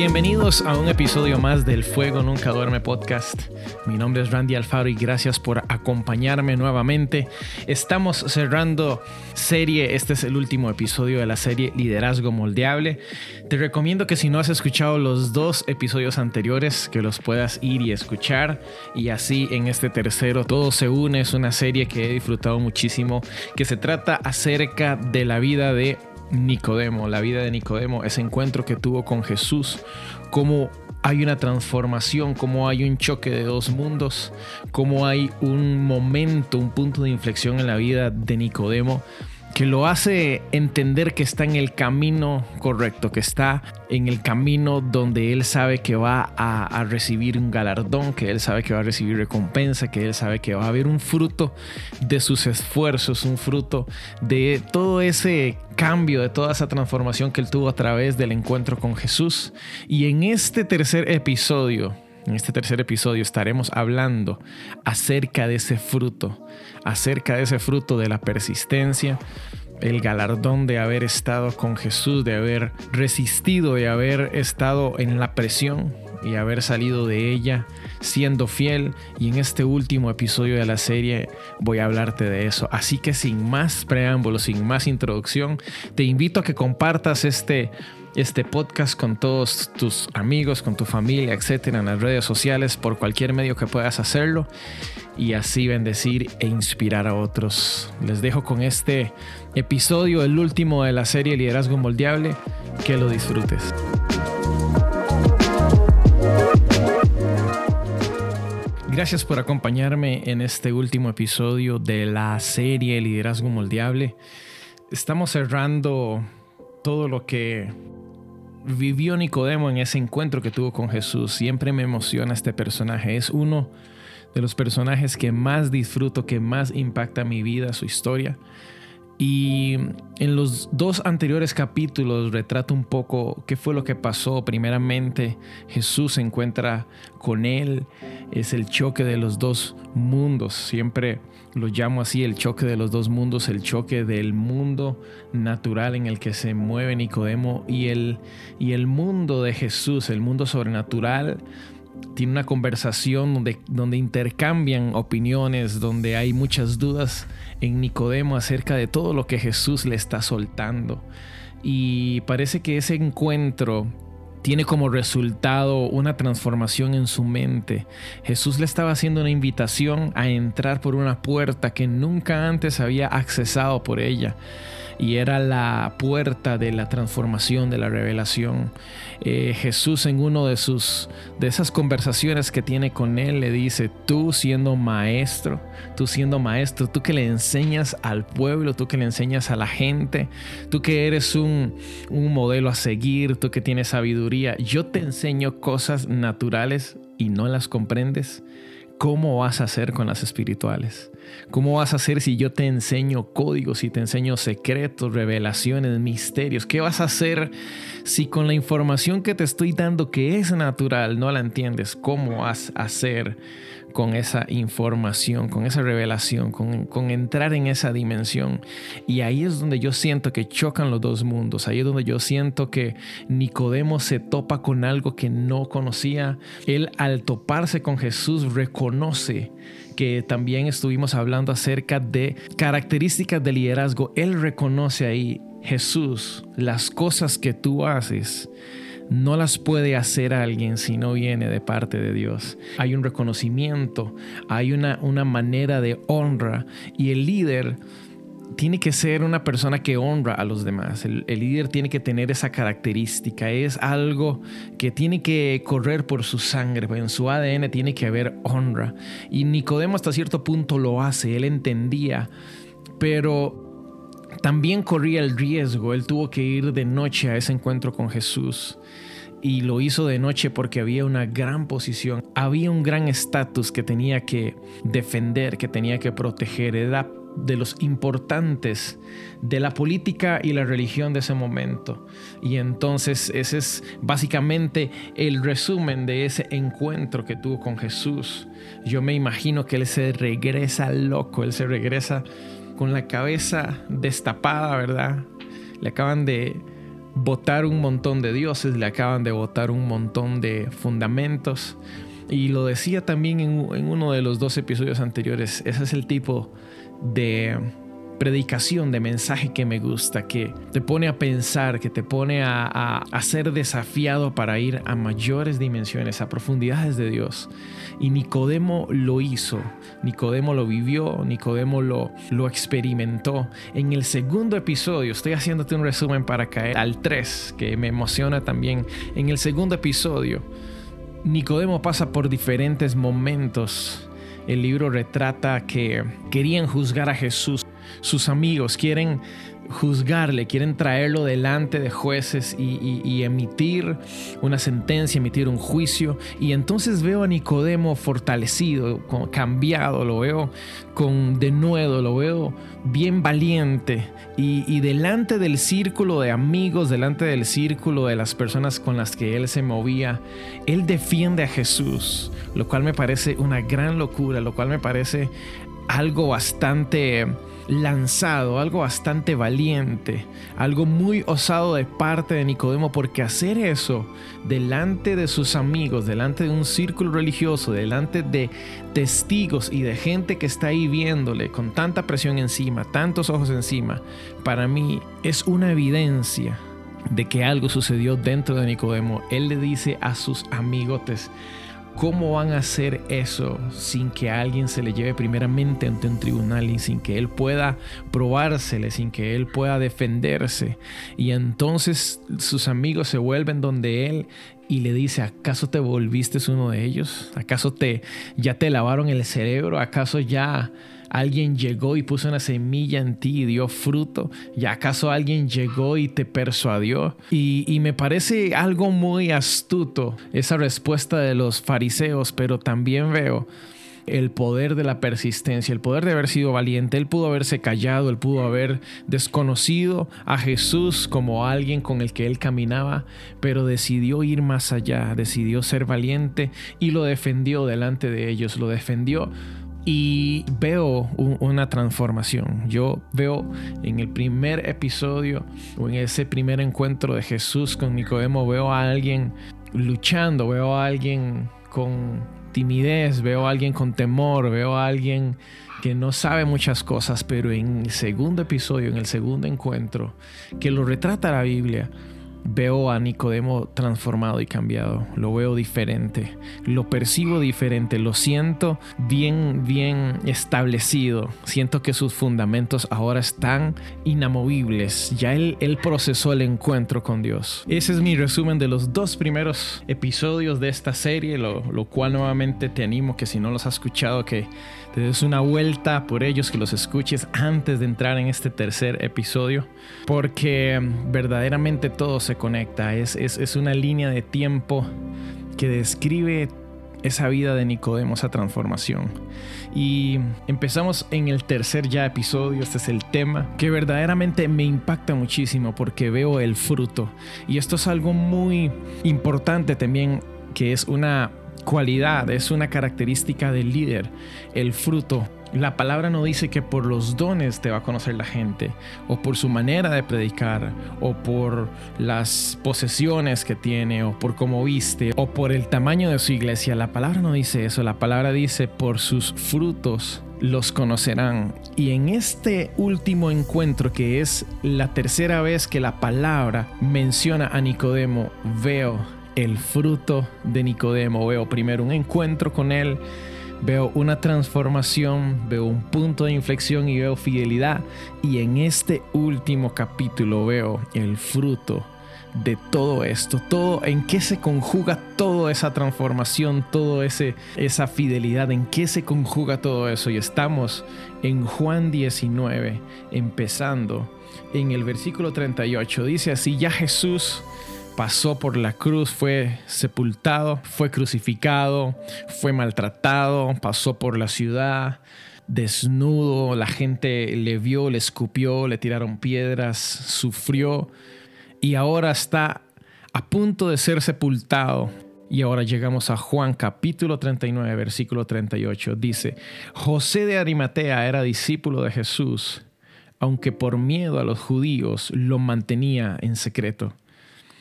Bienvenidos a un episodio más del Fuego Nunca Duerme podcast. Mi nombre es Randy Alfaro y gracias por acompañarme nuevamente. Estamos cerrando serie, este es el último episodio de la serie Liderazgo Moldeable. Te recomiendo que si no has escuchado los dos episodios anteriores, que los puedas ir y escuchar. Y así en este tercero todo se une, es una serie que he disfrutado muchísimo, que se trata acerca de la vida de Nicodemo, la vida de Nicodemo, ese encuentro que tuvo con Jesús, cómo hay una transformación, cómo hay un choque de dos mundos, cómo hay un momento, un punto de inflexión en la vida de Nicodemo que lo hace entender que está en el camino correcto, que está en el camino donde él sabe que va a, recibir un galardón, que él sabe que va a recibir recompensa, que él sabe que va a haber un fruto de sus esfuerzos, un fruto de todo ese cambio, de toda esa transformación que él tuvo a través del encuentro con Jesús. Y en este tercer episodio, en este tercer episodio estaremos hablando acerca de ese fruto, acerca de ese fruto de la persistencia, el galardón de haber estado con Jesús, de haber resistido, de haber estado en la presión y haber salido de ella siendo fiel. Y en este último episodio de la serie voy a hablarte de eso. Así que sin más preámbulos, sin más introducción, te invito a que compartas este este podcast con todos tus amigos, con tu familia, etcétera, en las redes sociales, por cualquier medio que puedas hacerlo y así bendecir e inspirar a otros. Les dejo con este episodio, el último de la serie Liderazgo Moldeable. Que lo disfrutes. Gracias por acompañarme en este último episodio de la serie Liderazgo Moldeable. Estamos cerrando todo lo que vivió Nicodemo en ese encuentro que tuvo con Jesús. Siempre me emociona este personaje. Es uno de los personajes que más disfruto, que más impacta mi vida, su historia. Y en los dos anteriores capítulos retrata un poco qué fue lo que pasó. Primeramente, Jesús se encuentra con él. Es el choque de los dos mundos. Siempre lo llamo así, el choque de los dos mundos, el choque del mundo natural en el que se mueve Nicodemo y el, y el mundo de Jesús, el mundo sobrenatural tiene una conversación donde, donde intercambian opiniones, donde hay muchas dudas en Nicodemo acerca de todo lo que Jesús le está soltando. Y parece que ese encuentro tiene como resultado una transformación en su mente. Jesús le estaba haciendo una invitación a entrar por una puerta que nunca antes había accesado por ella y era la puerta de la transformación, de la revelación. Eh, Jesús en uno de sus de esas conversaciones que tiene con él le dice, tú siendo maestro, tú siendo maestro, tú que le enseñas al pueblo, tú que le enseñas a la gente, tú que eres un, un modelo a seguir, tú que tienes sabiduría, yo te enseño cosas naturales y no las comprendes. ¿Cómo vas a hacer con las espirituales? ¿Cómo vas a hacer si yo te enseño códigos, si te enseño secretos, revelaciones, misterios? ¿Qué vas a hacer si con la información que te estoy dando que es natural no la entiendes? ¿Cómo vas a hacer con esa información, con esa revelación, con, entrar en esa dimensión. Y ahí es donde yo siento que chocan los dos mundos, ahí es donde yo siento que Nicodemo se topa con algo que no conocía. Él al toparse con Jesús reconoce que también estuvimos hablando acerca de características de liderazgo. Él reconoce ahí, Jesús, las cosas que tú haces no las puede hacer alguien si no viene de parte de Dios. Hay un reconocimiento, hay una, una manera de honra y el líder tiene que ser una persona que honra a los demás. El, líder tiene que tener esa característica. Es algo que tiene que correr por su sangre. En su ADN tiene que haber honra. Y Nicodemo hasta cierto punto lo hace. Él entendía. Pero también corría el riesgo. Él tuvo que ir de noche a ese encuentro con Jesús y lo hizo de noche porque había una gran posición, había un gran estatus que tenía que defender, que tenía que proteger, de los importantes de la política y la religión de ese momento. Y entonces ese es básicamente el resumen de ese encuentro que tuvo con Jesús. Yo me imagino que él se regresa loco, él se regresa con la cabeza destapada, ¿verdad? Le acaban de votar un montón de dioses, le acaban de votar un montón de fundamentos. Y lo decía también en, uno de los dos episodios anteriores, ese es el tipo de predicación, de mensaje que me gusta, que te pone a pensar, que te pone a, ser desafiado para ir a mayores dimensiones, a profundidades de Dios. Y Nicodemo lo hizo, Nicodemo lo vivió, Nicodemo lo, lo experimentó. En el segundo episodio, estoy haciéndote un resumen para caer al 3, que me emociona también. En el segundo episodio, Nicodemo pasa por diferentes momentos. El libro retrata que querían juzgar a Jesús sus amigos quieren juzgarle, quieren traerlo delante de jueces y, emitir una sentencia, emitir un juicio. Y entonces veo a Nicodemo fortalecido, cambiado, lo veo con denuedo, lo veo bien valiente. Y, y delante del círculo de amigos, delante del círculo de las personas con las que él se movía, él defiende a Jesús, lo cual me parece una gran locura, lo cual me parece algo bastante lanzado, algo bastante valiente, algo muy osado de parte de Nicodemo, porque hacer eso delante de sus amigos, delante de un círculo religioso, delante de testigos y de gente que está ahí viéndole con tanta presión encima, tantos ojos encima, para mí es una evidencia de que algo sucedió dentro de Nicodemo. Él le dice a sus amigotes, ¿Cómo van a hacer eso sin que alguien se le lleve primeramente ante un tribunal y sin que él pueda probársele, sin que él pueda defenderse? Y entonces sus amigos se vuelven donde él y le dice, ¿acaso te volviste uno de ellos? ¿Acaso te ya te lavaron el cerebro? ¿Acaso ya alguien llegó y puso una semilla en ti y dio fruto? ¿Y acaso alguien llegó y te persuadió? Y, y, me parece algo muy astuto esa respuesta de los fariseos, pero también veo el poder de la persistencia, el poder de haber sido valiente. Él pudo haberse callado, él pudo haber desconocido a Jesús como alguien con el que él caminaba, pero decidió ir más allá, decidió ser valiente y lo defendió delante de ellos, lo defendió y veo una transformación. Yo veo en el primer episodio o en ese primer encuentro de Jesús con Nicodemo, veo a alguien luchando, veo a alguien con timidez, veo a alguien con temor, veo a alguien que no sabe muchas cosas, pero en el segundo episodio, en el segundo encuentro, que lo retrata la Biblia, veo a Nicodemo transformado y cambiado, lo veo diferente, lo percibo diferente, lo siento bien, bien establecido, siento que sus fundamentos ahora están inamovibles, ya él, procesó el encuentro con Dios. Ese es mi resumen de los dos primeros episodios de esta serie, lo, lo cual nuevamente te animo que si no los has escuchado que te des una vuelta por ellos, que los escuches antes de entrar en este tercer episodio, porque verdaderamente todo se conecta, es, es, una línea de tiempo que describe esa vida de Nicodemo, esa transformación. Y empezamos en el tercer ya episodio, este es el tema, que verdaderamente me impacta muchísimo porque veo el fruto. Y esto es algo muy importante también, que es una cualidad, es una característica del líder, el fruto. La palabra no dice que por los dones te va a conocer la gente, o por su manera de predicar, o por las posesiones que tiene, o por cómo viste, o por el tamaño de su iglesia. La palabra no dice eso, la palabra dice por sus frutos los conocerán. Y en este último encuentro, que es la tercera vez que la palabra menciona a Nicodemo, veo el fruto de Nicodemo. Veo primero un encuentro con él, veo una transformación, veo un punto de inflexión y veo fidelidad. Y en este último capítulo veo el fruto de todo esto, todo en qué se conjuga toda esa transformación, toda esa fidelidad, en qué se conjuga todo eso. Y estamos en Juan 19, empezando en el versículo 38. Dice así, ya Jesús pasó por la cruz, fue sepultado, fue crucificado, fue maltratado, pasó por la ciudad desnudo, la gente le vio, le escupió, le tiraron piedras, sufrió y ahora está a punto de ser sepultado. Y ahora llegamos a Juan capítulo 39, versículo 38. Dice, José de Arimatea era discípulo de Jesús, aunque por miedo a los judíos lo mantenía en secreto.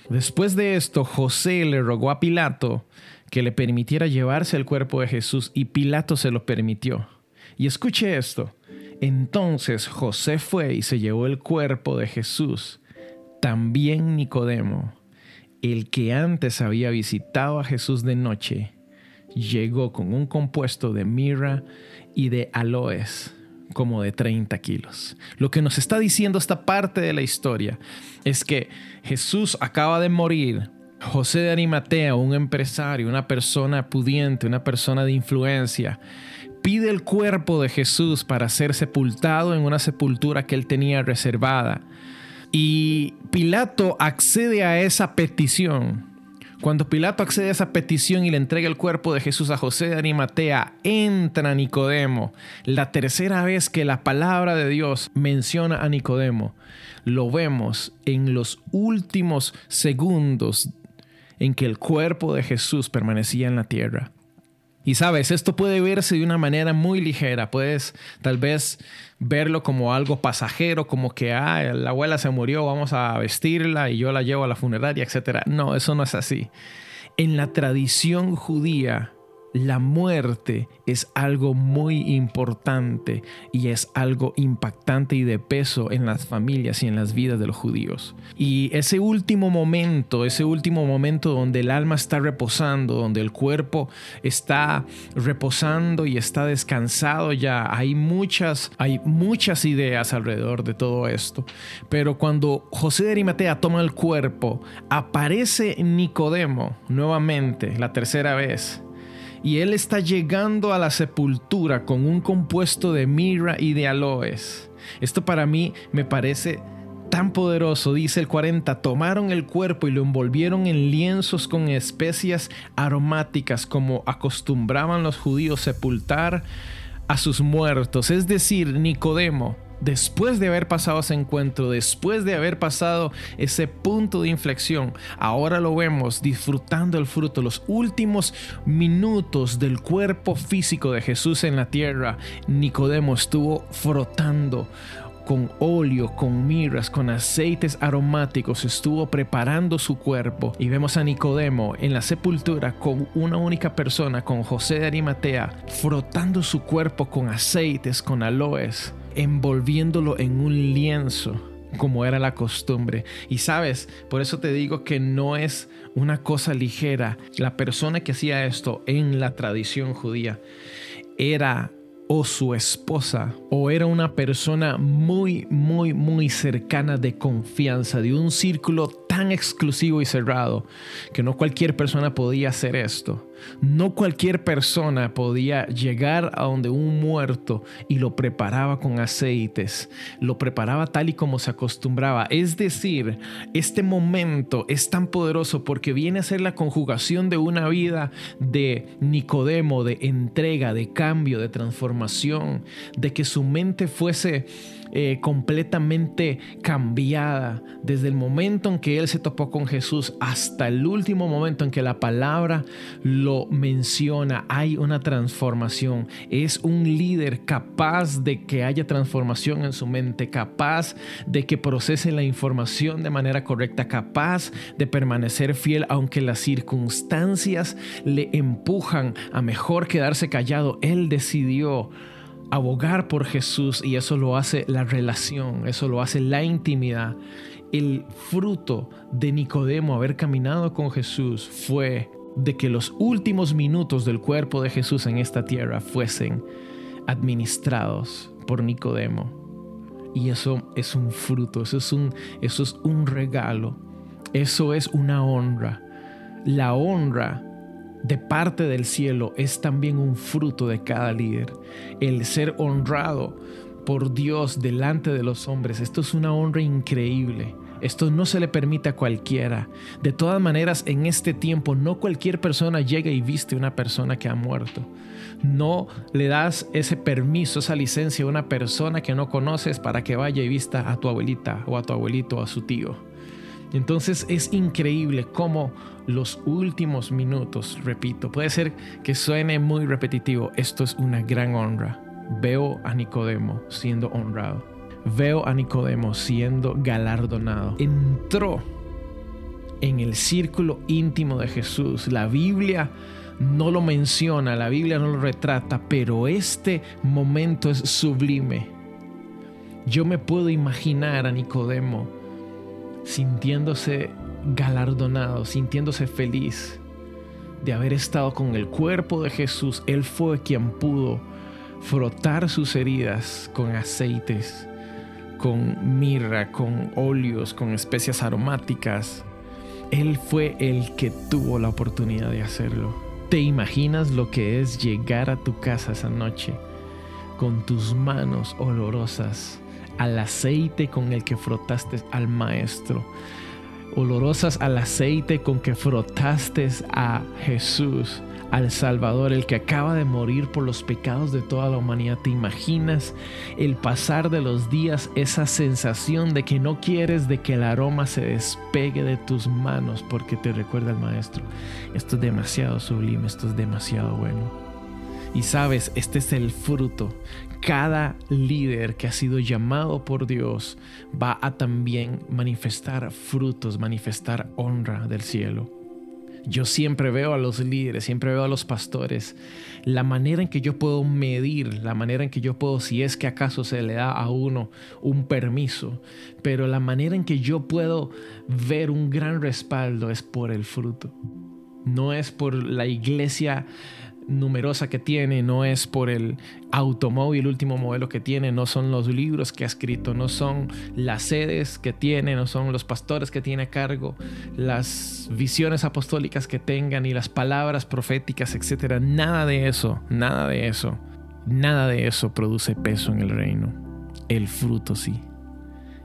Después de esto, José le rogó a Pilato que le permitiera llevarse el cuerpo de Jesús y Pilato se lo permitió. Y escuche esto. Entonces José fue y se llevó el cuerpo de Jesús. También Nicodemo, el que antes había visitado a Jesús de noche, llegó con un compuesto de mirra y de aloes como de 30 kilos. Lo que nos está diciendo esta parte de la historia es que Jesús acaba de morir. José de Arimatea, un empresario, una persona pudiente, una persona de influencia, pide el cuerpo de Jesús para ser sepultado en una sepultura que él tenía reservada. Y Pilato accede a esa petición cuando Pilato accede a esa petición y le entrega el cuerpo de Jesús a José de Arimatea, entra Nicodemo. La tercera vez que la palabra de Dios menciona a Nicodemo, lo vemos en los últimos segundos en que el cuerpo de Jesús permanecía en la tierra. Y sabes, esto puede verse de una manera muy ligera. Puedes tal vez verlo como algo pasajero, como que ah, la abuela se murió, vamos a vestirla y yo la llevo a la funeraria, etc. No, eso no es así. En la tradición judía, la muerte es algo muy importante y es algo impactante y de peso en las familias y en las vidas de los judíos. Y ese último momento, ese último momento donde el alma está reposando, donde el cuerpo está reposando y está descansado ya, hay muchas, hay muchas ideas alrededor de todo esto. Pero cuando José de Arimatea toma el cuerpo, aparece Nicodemo nuevamente, la tercera vez y él está llegando a la sepultura con un compuesto de mirra y de aloes. Esto para mí me parece tan poderoso, dice el 40, tomaron el cuerpo y lo envolvieron en lienzos con especias aromáticas como acostumbraban los judíos sepultar a sus muertos, es decir, Nicodemo después de haber pasado ese encuentro, después de haber pasado ese punto de inflexión, ahora lo vemos disfrutando el fruto, los últimos minutos del cuerpo físico de Jesús en la tierra. Nicodemo estuvo frotando con óleo, con mirras, con aceites aromáticos, estuvo preparando su cuerpo. Y vemos a Nicodemo en la sepultura con una única persona, con José de Arimatea, frotando su cuerpo con aceites, con aloes envolviéndolo en un lienzo como era la costumbre. Y sabes, por eso te digo que no es una cosa ligera. La persona que hacía esto en la tradición judía era o su esposa o era una persona muy, muy, muy cercana de confianza, de un círculo tan exclusivo y cerrado que no cualquier persona podía hacer esto. No cualquier persona podía llegar a donde un muerto y lo preparaba con aceites, lo preparaba tal y como se acostumbraba. Es decir, este momento es tan poderoso porque viene a ser la conjugación de una vida de Nicodemo, de entrega, de cambio, de transformación, de que su mente fuese eh, completamente cambiada desde el momento en que él se topó con Jesús hasta el último momento en que la palabra lo menciona. Hay una transformación. Es un líder capaz de que haya transformación en su mente, capaz de que procese la información de manera correcta, capaz de permanecer fiel aunque las circunstancias le empujan a mejor quedarse callado. Él decidió abogar por Jesús y eso lo hace la relación, eso lo hace la intimidad. El fruto de Nicodemo haber caminado con Jesús fue de que los últimos minutos del cuerpo de Jesús en esta tierra fuesen administrados por Nicodemo. Y eso es un fruto, eso es un, eso es un regalo, eso es una honra. La honra de parte del cielo es también un fruto de cada líder. El ser honrado por Dios delante de los hombres, esto es una honra increíble. Esto no se le permite a cualquiera. De todas maneras, en este tiempo no cualquier persona llega y viste una persona que ha muerto. No le das ese permiso, esa licencia a una persona que no conoces para que vaya y vista a tu abuelita o a tu abuelito o a su tío. Entonces es increíble cómo los últimos minutos, repito, puede ser que suene muy repetitivo, esto es una gran honra. Veo a Nicodemo siendo honrado. Veo a Nicodemo siendo galardonado. Entró en el círculo íntimo de Jesús. La Biblia no lo menciona, la Biblia no lo retrata, pero este momento es sublime. Yo me puedo imaginar a Nicodemo sintiéndose galardonado, sintiéndose feliz de haber estado con el cuerpo de Jesús. Él fue quien pudo frotar sus heridas con aceites, con mirra, con óleos, con especias aromáticas. Él fue el que tuvo la oportunidad de hacerlo. ¿Te imaginas lo que es llegar a tu casa esa noche con tus manos olorosas al aceite con el que frotaste al maestro? Olorosas al aceite con que frotaste a Jesús al Salvador, el que acaba de morir por los pecados de toda la humanidad. ¿Te imaginas el pasar de los días, esa sensación de que no quieres de que el aroma se despegue de tus manos porque te recuerda al Maestro? Esto es demasiado sublime, esto es demasiado bueno. Y sabes, este es el fruto. Cada líder que ha sido llamado por Dios va a también manifestar frutos, manifestar honra del cielo. Yo siempre veo a los líderes, siempre veo a los pastores, la manera en que yo puedo medir, la manera en que yo puedo, si es que acaso se le da a uno un permiso, pero la manera en que yo puedo ver un gran respaldo es por el fruto. No es por la iglesia numerosa que tiene, no es por el automóvil último modelo que tiene, no son los libros que ha escrito, no son las sedes que tiene, no son los pastores que tiene a cargo, las visiones apostólicas que tengan y las palabras proféticas, etcétera. Nada de eso, nada de eso, nada de eso produce peso en el reino. El fruto sí.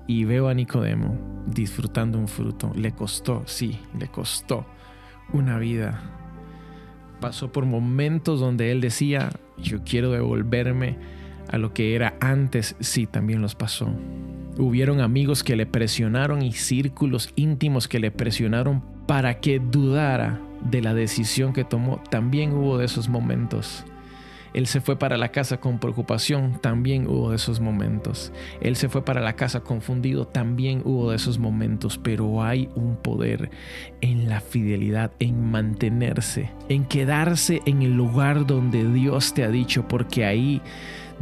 Y veo a Nicodemo disfrutando un fruto. Le costó, sí, le costó una vida pasó por momentos donde él decía, yo quiero devolverme a lo que era antes, sí, también los pasó. Hubieron amigos que le presionaron y círculos íntimos que le presionaron para que dudara de la decisión que tomó. También hubo de esos momentos. Él se fue para la casa con preocupación, también hubo de esos momentos. Él se fue para la casa confundido, también hubo de esos momentos. Pero hay un poder en la fidelidad, en mantenerse, en quedarse en el lugar donde Dios te ha dicho, porque ahí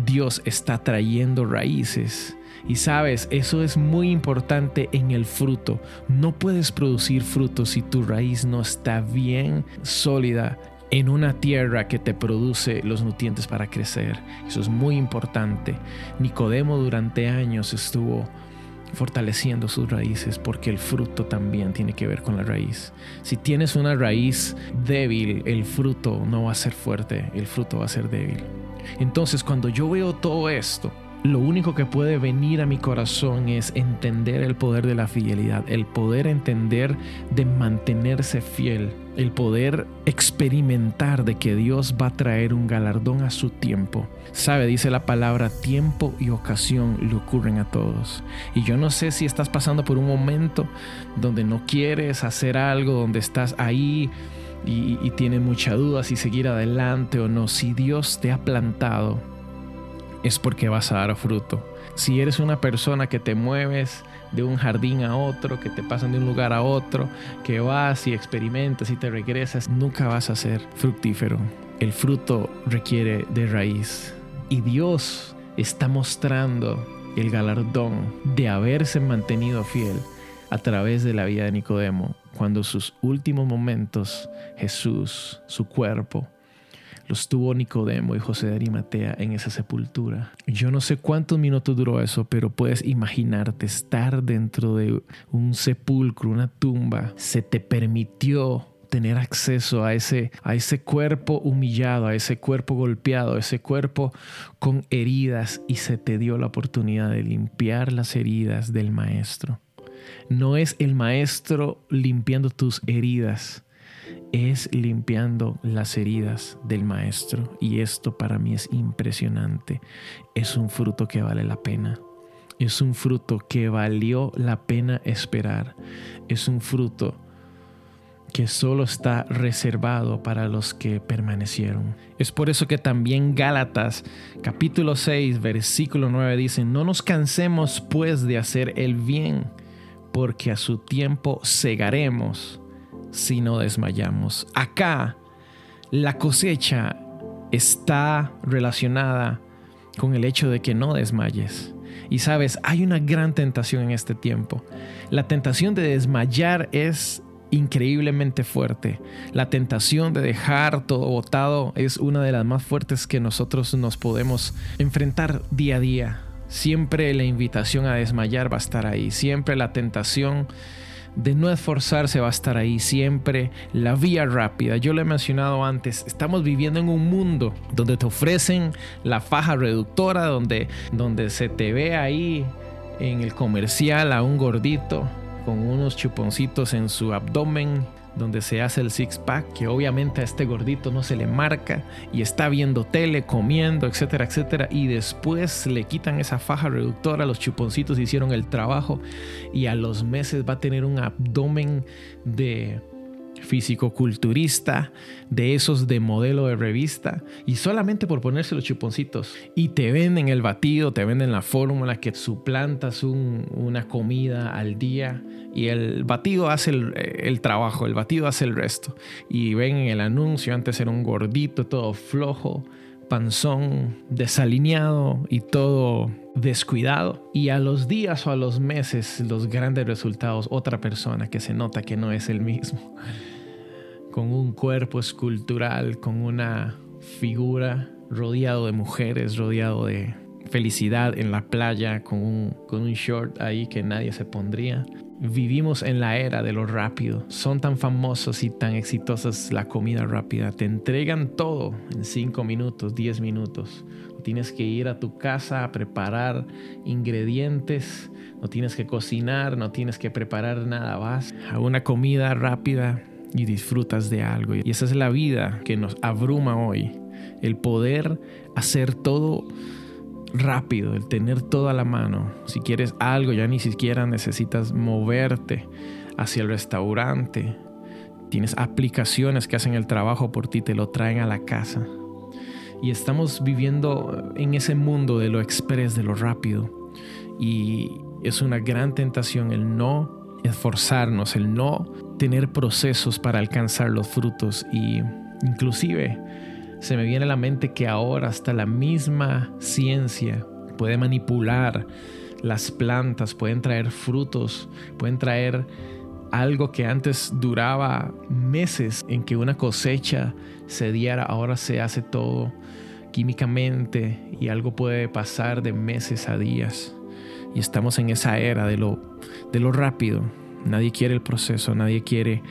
Dios está trayendo raíces. Y sabes, eso es muy importante en el fruto. No puedes producir fruto si tu raíz no está bien sólida en una tierra que te produce los nutrientes para crecer. Eso es muy importante. Nicodemo durante años estuvo fortaleciendo sus raíces porque el fruto también tiene que ver con la raíz. Si tienes una raíz débil, el fruto no va a ser fuerte, el fruto va a ser débil. Entonces cuando yo veo todo esto, lo único que puede venir a mi corazón es entender el poder de la fidelidad, el poder entender de mantenerse fiel, el poder experimentar de que Dios va a traer un galardón a su tiempo. Sabe, dice la palabra, tiempo y ocasión le ocurren a todos. Y yo no sé si estás pasando por un momento donde no quieres hacer algo, donde estás ahí y, y tienes mucha duda si seguir adelante o no. Si Dios te ha plantado, es porque vas a dar fruto. Si eres una persona que te mueves de un jardín a otro, que te pasan de un lugar a otro, que vas y experimentas y te regresas, nunca vas a ser fructífero. El fruto requiere de raíz. Y Dios está mostrando el galardón de haberse mantenido fiel a través de la vida de Nicodemo, cuando sus últimos momentos Jesús, su cuerpo, los tuvo Nicodemo y José de Arimatea en esa sepultura. Yo no sé cuántos minutos duró eso, pero puedes imaginarte estar dentro de un sepulcro, una tumba. Se te permitió tener acceso a ese, a ese cuerpo humillado, a ese cuerpo golpeado, a ese cuerpo con heridas y se te dio la oportunidad de limpiar las heridas del maestro. No es el maestro limpiando tus heridas, es limpiando las heridas del maestro y esto para mí es impresionante. Es un fruto que vale la pena. Es un fruto que valió la pena esperar. Es un fruto que solo está reservado para los que permanecieron. Es por eso que también Gálatas capítulo 6 versículo 9 dice, no nos cansemos pues de hacer el bien porque a su tiempo segaremos si no desmayamos. Acá la cosecha está relacionada con el hecho de que no desmayes. Y sabes, hay una gran tentación en este tiempo. La tentación de desmayar es increíblemente fuerte. La tentación de dejar todo botado es una de las más fuertes que nosotros nos podemos enfrentar día a día. Siempre la invitación a desmayar va a estar ahí. Siempre la tentación de no esforzarse va a estar ahí siempre. La vía rápida, yo lo he mencionado antes, estamos viviendo en un mundo donde te ofrecen la faja reductora, donde, donde se te ve ahí en el comercial a un gordito con unos chuponcitos en su abdomen donde se hace el six pack, que obviamente a este gordito no se le marca y está viendo tele, comiendo, etcétera, etcétera, y después le quitan esa faja reductora, los chuponcitos hicieron el trabajo y a los meses va a tener un abdomen de físico-culturista, de esos de modelo de revista, y solamente por ponerse los chuponcitos. Y te venden el batido, te venden la fórmula que suplantas una comida al día, y el batido hace el, el, trabajo, el batido hace el resto. Y ven en el anuncio, antes era un gordito, todo flojo, panzón, desalineado y todo descuidado. Y a los días o a los meses, los grandes resultados, otra persona que se nota que no es el mismo con un cuerpo escultural, con una figura rodeado de mujeres, rodeado de felicidad en la playa, con un, con un short ahí que nadie se pondría. Vivimos en la era de lo rápido. Son tan famosos y tan exitosas la comida rápida. Te entregan todo en 5 minutos, 10 minutos. tienes que ir a tu casa a preparar ingredientes. No tienes que cocinar, no tienes que preparar nada. Vas a una comida rápida y disfrutas de algo. Y esa es la vida que nos abruma hoy. El poder hacer todo rápido, el tener todo a la mano. Si quieres algo, ya ni siquiera necesitas moverte hacia el restaurante. Tienes aplicaciones que hacen el trabajo por ti, te lo traen a la casa. Y estamos viviendo en ese mundo de lo express, de lo rápido. Y es una gran tentación el no esforzarnos, el no tener procesos para alcanzar los frutos y inclusive se me viene a la mente que ahora hasta la misma ciencia puede manipular las plantas, pueden traer frutos, pueden traer algo que antes duraba meses en que una cosecha se diera, ahora se hace todo químicamente y algo puede pasar de meses a días. Y estamos en esa era de lo, de lo rápido. Nadie quiere el proceso, nadie quiere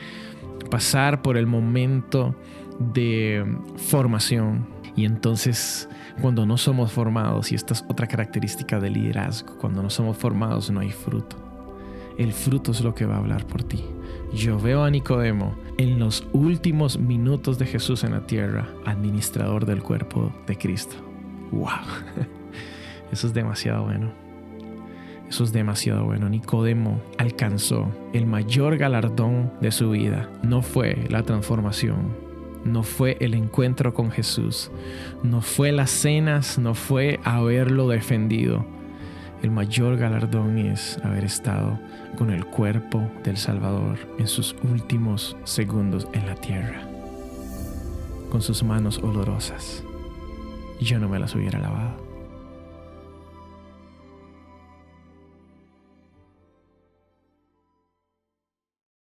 pasar por el momento de formación. Y entonces, cuando no somos formados, y esta es otra característica del liderazgo, cuando no somos formados no hay fruto. El fruto es lo que va a hablar por ti. Yo veo a Nicodemo en los últimos minutos de Jesús en la tierra, administrador del cuerpo de Cristo. ¡Wow! Eso es demasiado bueno. Eso es demasiado bueno. Nicodemo alcanzó el mayor galardón de su vida. No fue la transformación, no fue el encuentro con Jesús, no fue las cenas, no fue haberlo defendido. El mayor galardón es haber estado con el cuerpo del Salvador en sus últimos segundos en la tierra, con sus manos olorosas. Yo no me las hubiera lavado.